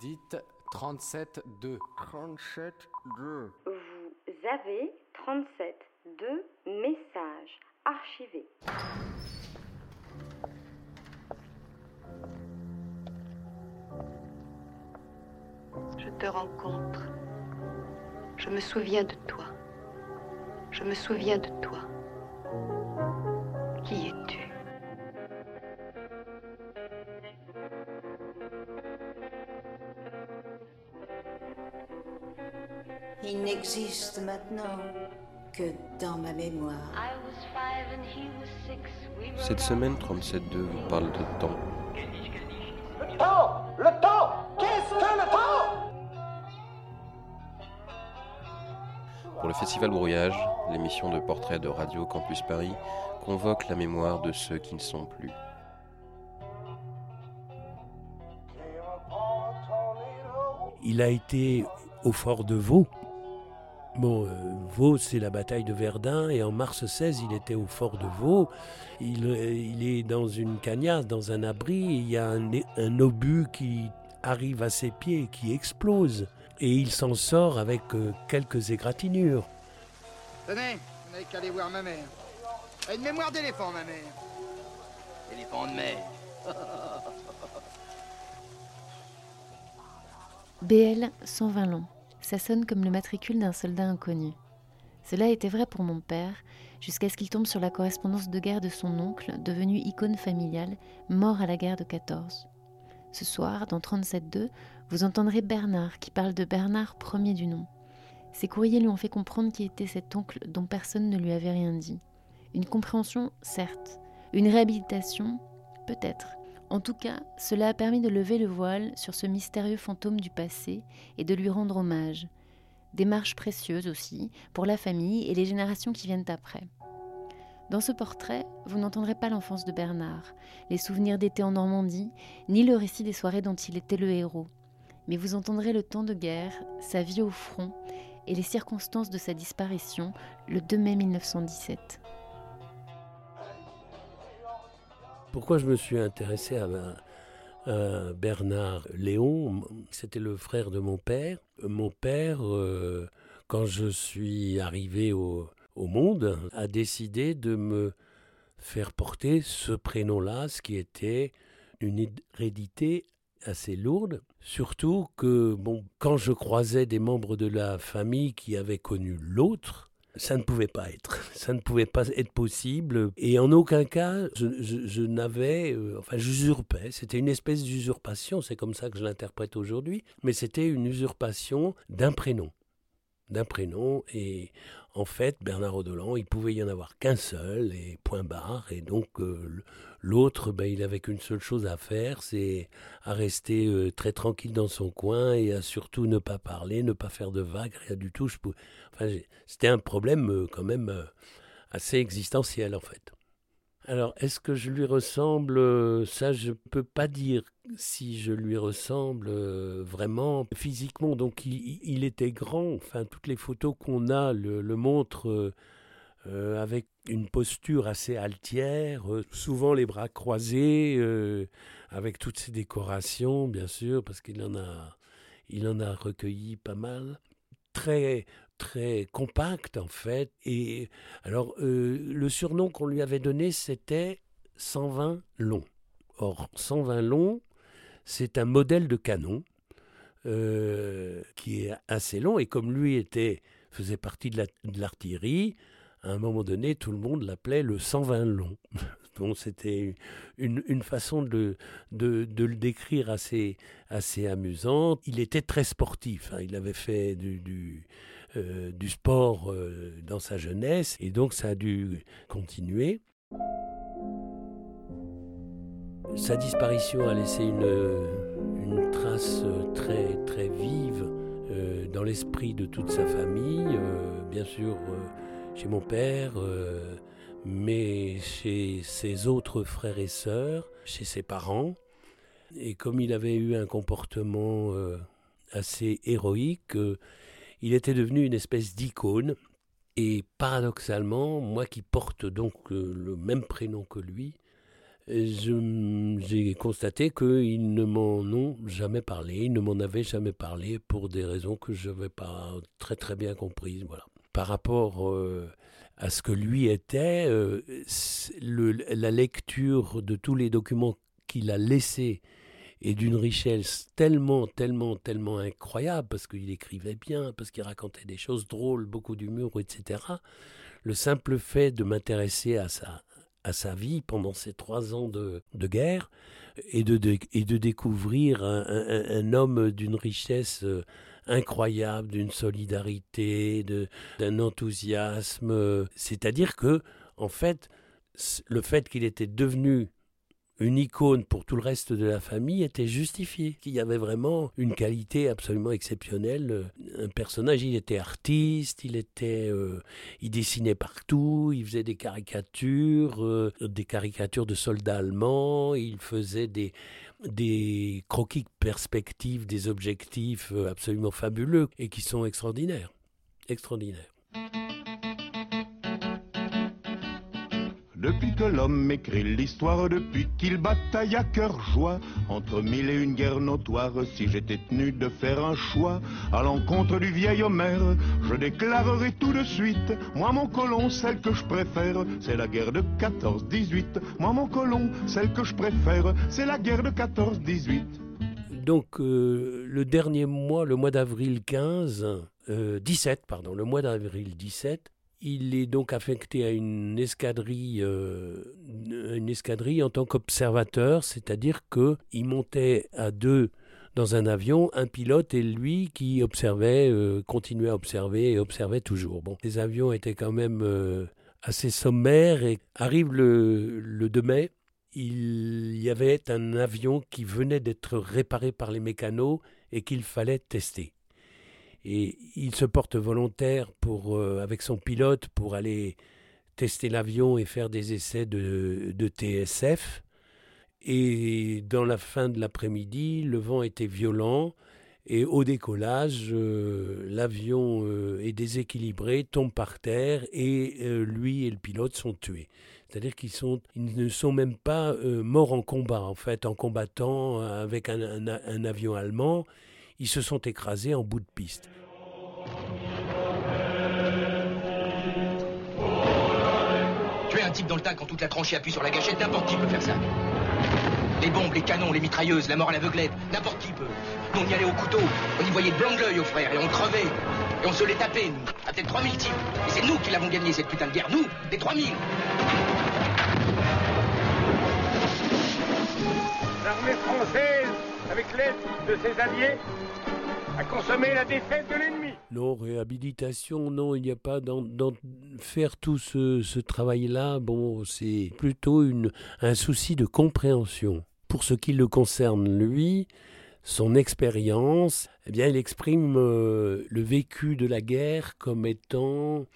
Dites 37-2. 37-2. Vous avez 37 deux messages archivés. Je te rencontre. Je me souviens de toi. Je me souviens de toi. Il n'existe maintenant que dans ma mémoire. Cette semaine 37.2 vous parle de temps. Le temps Le temps Qu'est-ce que le temps? Pour le Festival Brouillage, l'émission de portrait de Radio Campus Paris convoque la mémoire de ceux qui ne sont plus. Il a été au fort de Vaux. Bon, euh, Vaux, c'est la bataille de Verdun, et en mars 16, il était au fort de Vaux. Il, euh, il est dans une cagnasse, dans un abri, et il y a un, un, obus qui arrive à ses pieds, qui explose, et il s'en sort avec euh, quelques égratignures. Tenez, vous n'avez qu'à aller voir ma mère. Elle a une mémoire d'éléphant, ma mère. Éléphant de mer. BL 120 longs. Ça sonne comme le matricule d'un soldat inconnu. Cela était vrai pour mon père, jusqu'à ce qu'il tombe sur la correspondance de guerre de son oncle, devenu icône familiale, mort à la guerre de 14. Ce soir, dans 37.2, vous entendrez Bernard qui parle de Bernard premier du nom. Ses courriers lui ont fait comprendre qui était cet oncle dont personne ne lui avait rien dit. Une compréhension, certes. Une réhabilitation, peut-être. En tout cas, cela a permis de lever le voile sur ce mystérieux fantôme du passé et de lui rendre hommage. Démarche précieuse aussi pour la famille et les générations qui viennent après. Dans ce portrait, vous n'entendrez pas l'enfance de Bernard, les souvenirs d'été en Normandie, ni le récit des soirées dont il était le héros. Mais vous entendrez le temps de guerre, sa vie au front et les circonstances de sa disparition le 2 mai 1917. Pourquoi je me suis intéressé à, Bernard Léon C'était le frère de mon père. Mon père, euh, quand je suis arrivé au, au, monde, a décidé de me faire porter ce prénom-là, ce qui était une hérédité assez lourde. Surtout que, bon, quand je croisais des membres de la famille qui avaient connu l'autre, ça ne pouvait pas être. Ça ne pouvait pas être possible. Et en aucun cas, je, n'avais. Euh, enfin, j'usurpais. C'était une espèce d'usurpation. C'est comme ça que je l'interprète aujourd'hui. Mais c'était une usurpation d'un prénom. D'un prénom. Et en fait, Bernard Odolan, il pouvait y en avoir qu'un seul, et point barre. Et donc, euh, l'autre, ben, il avait qu'une seule chose à faire c'est à rester euh, très tranquille dans son coin et à surtout ne pas parler, ne pas faire de vagues, rien du tout. Je pouvais... enfin, c'était un problème euh, quand même assez existentiel, en fait. Alors, est-ce que je lui ressemble Ça, je peux pas dire si je lui ressemble euh, vraiment physiquement. Donc, il, était grand. Enfin, toutes les photos qu'on a le, montrent euh, avec une posture assez altière, euh, souvent les bras croisés, euh, avec toutes ces décorations, bien sûr, parce qu'il en a, il en a recueilli pas mal. Très compact en fait. Et alors euh, le surnom qu'on lui avait donné c'était 120 long. Or 120 long, c'est un modèle de canon euh, qui est assez long et comme lui était faisait partie de l'artillerie, à un moment donné, tout le monde l'appelait le 120 long. C'était une, une, façon de, de, le décrire assez, assez amusante. Il était très sportif. Hein. Il avait fait du, du, euh, sport euh, dans sa jeunesse et donc ça a dû continuer. Sa disparition a laissé une, une trace très, très vive euh, dans l'esprit de toute sa famille. Euh, bien sûr, euh, chez mon père, mais chez ses autres frères et sœurs, chez ses parents. Et comme il avait eu un comportement assez héroïque, il était devenu une espèce d'icône. Et paradoxalement, moi qui porte donc le même prénom que lui, j'ai constaté qu'ils ne m'en ont jamais parlé, ils ne m'en avaient jamais parlé pour des raisons que je n'avais pas très très bien comprises. Voilà. Par rapport euh, à ce que lui était, euh, la lecture de tous les documents qu'il a laissés est d'une richesse tellement, tellement, tellement incroyable, parce qu'il écrivait bien, parce qu'il racontait des choses drôles, beaucoup d'humour, etc. Le simple fait de m'intéresser à sa, à sa vie pendant ces trois ans de, guerre et de, et de découvrir un, homme d'une richesse euh, incroyable, d'une solidarité, d'un enthousiasme. C'est-à-dire que, en fait, le fait qu'il était devenu une icône pour tout le reste de la famille était justifié. Qu'il y avait vraiment une qualité absolument exceptionnelle. Un personnage, il était artiste, il était, euh, il dessinait partout, il faisait des caricatures, euh, des caricatures de soldats allemands, il faisait des des croquis perspectives, des objectifs euh, absolument fabuleux et qui sont extraordinaires, extraordinaires. Depuis que l'homme écrit l'histoire, depuis qu'il bataille à cœur joie, entre mille et une guerres notoires, si j'étais tenu de faire un choix à l'encontre du vieil Homère, je déclarerai tout de suite, moi mon colon, celle que je préfère, c'est la guerre de 14-18. Moi mon colon, celle que je préfère, c'est la guerre de 14-18. Donc euh, le dernier mois, le mois d'avril 15, 17, euh, pardon, le mois d'avril 17, il est donc affecté à une escadrille, euh, une escadrille en tant qu'observateur, c'est-à-dire qu'il montait à deux dans un avion, un pilote et lui qui observait, euh, continuait à observer et observait toujours. Les avions étaient quand même euh, assez sommaires et arrive le, le 2 mai, il y avait un avion qui venait d'être réparé par les mécanos et qu'il fallait tester. Et il se porte volontaire pour, euh, avec son pilote pour aller tester l'avion et faire des essais de, TSF. Et dans la fin de l'après-midi, le vent était violent. Et au décollage, euh, l'avion euh, est déséquilibré, tombe par terre et lui et le pilote sont tués. C'est-à-dire qu'ils ils ne sont même pas morts en combat, en fait, en combattant avec un avion allemand ils se sont écrasés en bout de piste. Tuer un type dans le tas quand toute la tranchée appuie sur la gâchette, n'importe qui peut faire ça. Les bombes, les canons, les mitrailleuses, la mort à l'aveuglette, n'importe qui peut. Nous, on y allait au couteau, on y voyait de blanc de l'œil aux frères, et on crevait. Et on se les tapait, nous. À peut-être 3000 types. Et c'est nous qui l'avons gagné, cette putain de guerre. Nous, des 3000. L'armée française, avec l'aide de ses alliés, à consommer la défaite de l'ennemi. Non, réhabilitation, non, il n'y a pas dans, faire tout ce, travail-là. Bon, c'est plutôt un souci de compréhension. Pour ce qui le concerne, lui, son expérience, eh bien, il exprime euh, le vécu de la guerre comme étant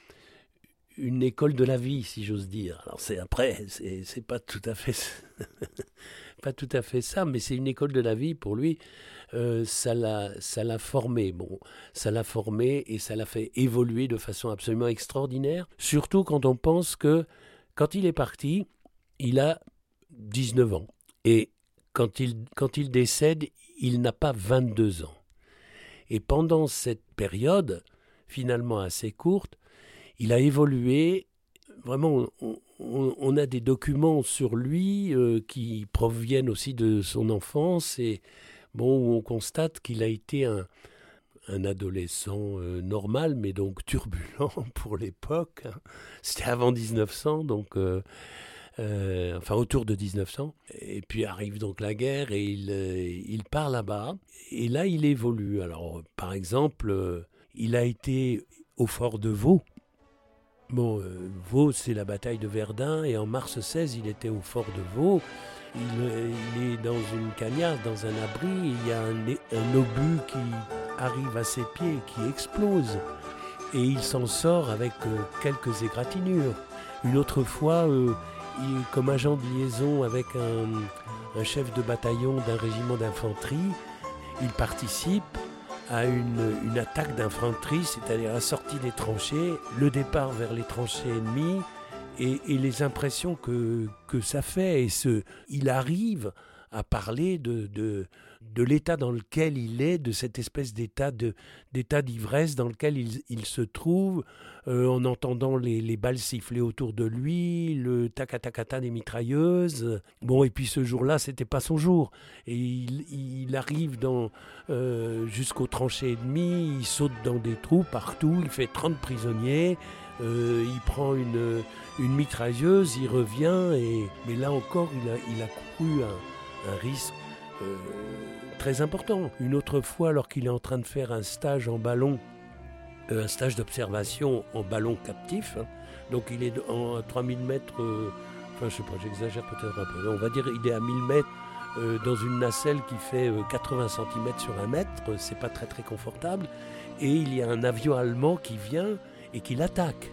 une école de la vie, si j'ose dire. Alors c'est après, c'est pas tout à fait, pas tout à fait ça, mais c'est une école de la vie pour lui. Euh, ça l'a formé. Bon, ça l'a formé et ça l'a fait évoluer de façon absolument extraordinaire. Surtout quand on pense que quand il est parti, il a 19 ans. Et quand il, quand il décède, il n'a pas 22 ans. Et pendant cette période, finalement assez courte, il a évolué. Vraiment, on, a des documents sur lui euh, qui proviennent aussi de son enfance et bon, où on constate qu'il a été un, adolescent euh, normal, mais donc turbulent pour l'époque. Hein. C'était avant 1900, donc euh, euh, enfin autour de 1900. Et puis arrive donc la guerre et il, il part là-bas. Et là, il évolue. Alors, par exemple, il a été au fort de Vaux. Bon, Vaux, c'est la bataille de Verdun, et en mars 16, il était au fort de Vaux. Il, est dans une cagnasse, dans un abri, il y a un, obus qui arrive à ses pieds, qui explose. Et il s'en sort avec euh, quelques égratignures. Une autre fois, euh, comme agent de liaison avec un, chef de bataillon d'un régiment d'infanterie, il participe à une, attaque d'infanterie, c'est-à-dire la sortie des tranchées, le départ vers les tranchées ennemies, et, les impressions que, ça fait. Et il arrive à parler de, de, de l'état dans lequel il est, de cette espèce d'état d'ivresse dans lequel il, il se trouve, euh, en entendant les, les, balles siffler autour de lui, le tacatakata des mitrailleuses. Bon, et puis ce jour-là, c'était pas son jour. Et il, il arrive dans, euh, jusqu'aux tranchées ennemies, il saute dans des trous partout, il fait 30 prisonniers. Euh, il prend une, une mitrailleuse, il revient, et, mais là encore, il a, il a couru un, un risque euh, très important. Une autre fois, alors qu'il est en train de faire un stage en ballon, euh, un stage d'observation en ballon captif, hein, donc il est en, à 3000 mètres, euh, enfin je sais pas, j'exagère peut-être un peu, on va dire il est à 1000 mètres dans une nacelle qui fait 80 cm sur un mètre, c'est pas très très confortable, et il y a un avion allemand qui vient et qui l'attaque.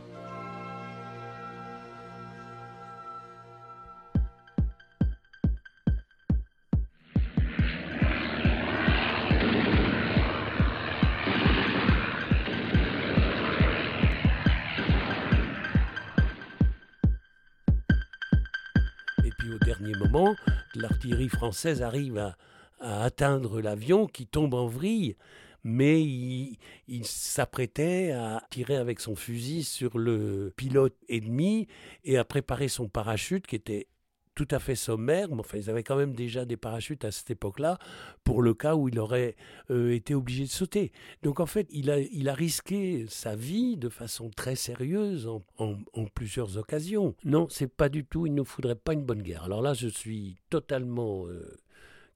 L'artillerie française arrive à, atteindre l'avion qui tombe en vrille, mais il, s'apprêtait à tirer avec son fusil sur le pilote ennemi et à préparer son parachute qui était tout à fait sommaire, mais enfin ils avaient quand même déjà des parachutes à cette époque-là, pour le cas où il aurait euh, été obligé de sauter. Donc en fait, il a, il a risqué sa vie de façon très sérieuse en, en, plusieurs occasions. Non, c'est pas du tout, il ne faudrait pas une bonne guerre. Alors là, je suis totalement euh,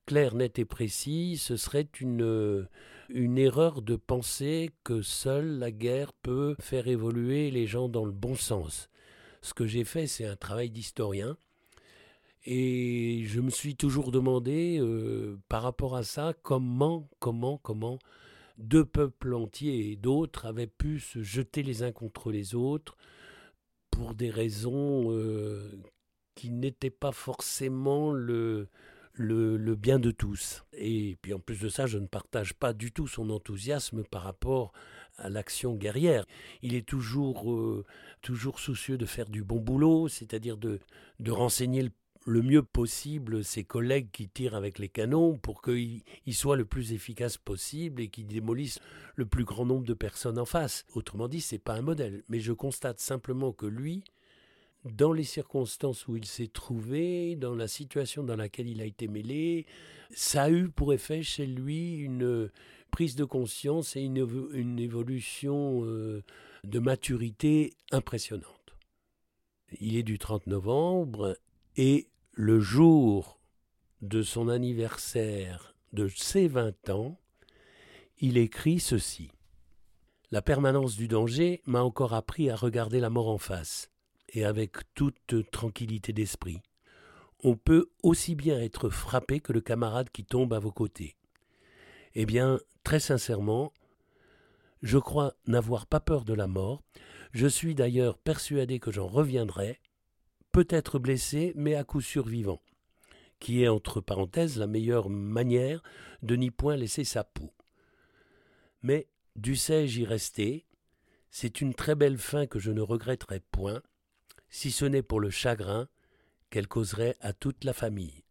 clair, net et précis, ce serait une, euh, une erreur de penser que seule la guerre peut faire évoluer les gens dans le bon sens. Ce que j'ai fait, c'est un travail d'historien et je me suis toujours demandé, euh, par rapport à ça, comment, comment, comment deux peuples entiers et d'autres avaient pu se jeter les uns contre les autres pour des raisons euh, qui n'étaient pas forcément le, le, bien de tous. Et puis en plus de ça, je ne partage pas du tout son enthousiasme par rapport à l'action guerrière. Il est toujours, euh, toujours soucieux de faire du bon boulot, c'est-à-dire de, de renseigner le le mieux possible ses collègues qui tirent avec les canons pour qu'ils soient le plus efficaces possible et qu'ils démolissent le plus grand nombre de personnes en face. Autrement dit, c'est pas un modèle. Mais je constate simplement que lui, dans les circonstances où il s'est trouvé, dans la situation dans laquelle il a été mêlé, ça a eu pour effet chez lui une prise de conscience et une, évolution euh, de maturité impressionnante. Il est du 30 novembre et le jour de son anniversaire de ses vingt ans, il écrit ceci. La permanence du danger m'a encore appris à regarder la mort en face, et avec toute tranquillité d'esprit. On peut aussi bien être frappé que le camarade qui tombe à vos côtés. Eh bien, très sincèrement, je crois n'avoir pas peur de la mort, je suis d'ailleurs persuadé que j'en reviendrai, peut-être blessé, mais à coup sûr vivant, qui est entre parenthèses la meilleure manière de n'y point laisser sa peau. Mais dussé-je y rester, c'est une très belle fin que je ne regretterai point, si ce n'est pour le chagrin qu'elle causerait à toute la famille.